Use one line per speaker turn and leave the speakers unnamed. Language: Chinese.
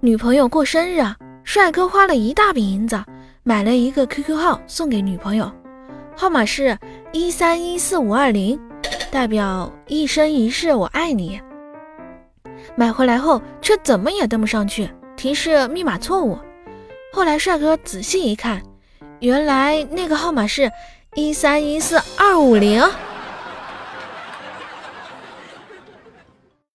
女朋友过生日啊帅哥花了一大笔银子买了一个 qq 号送给女朋友。号码是一三一四五二零代表一生一世我爱你。买回来后却怎么也登不上去提示密码错误。后来帅哥仔细一看原来那个号码是一三一四二五零。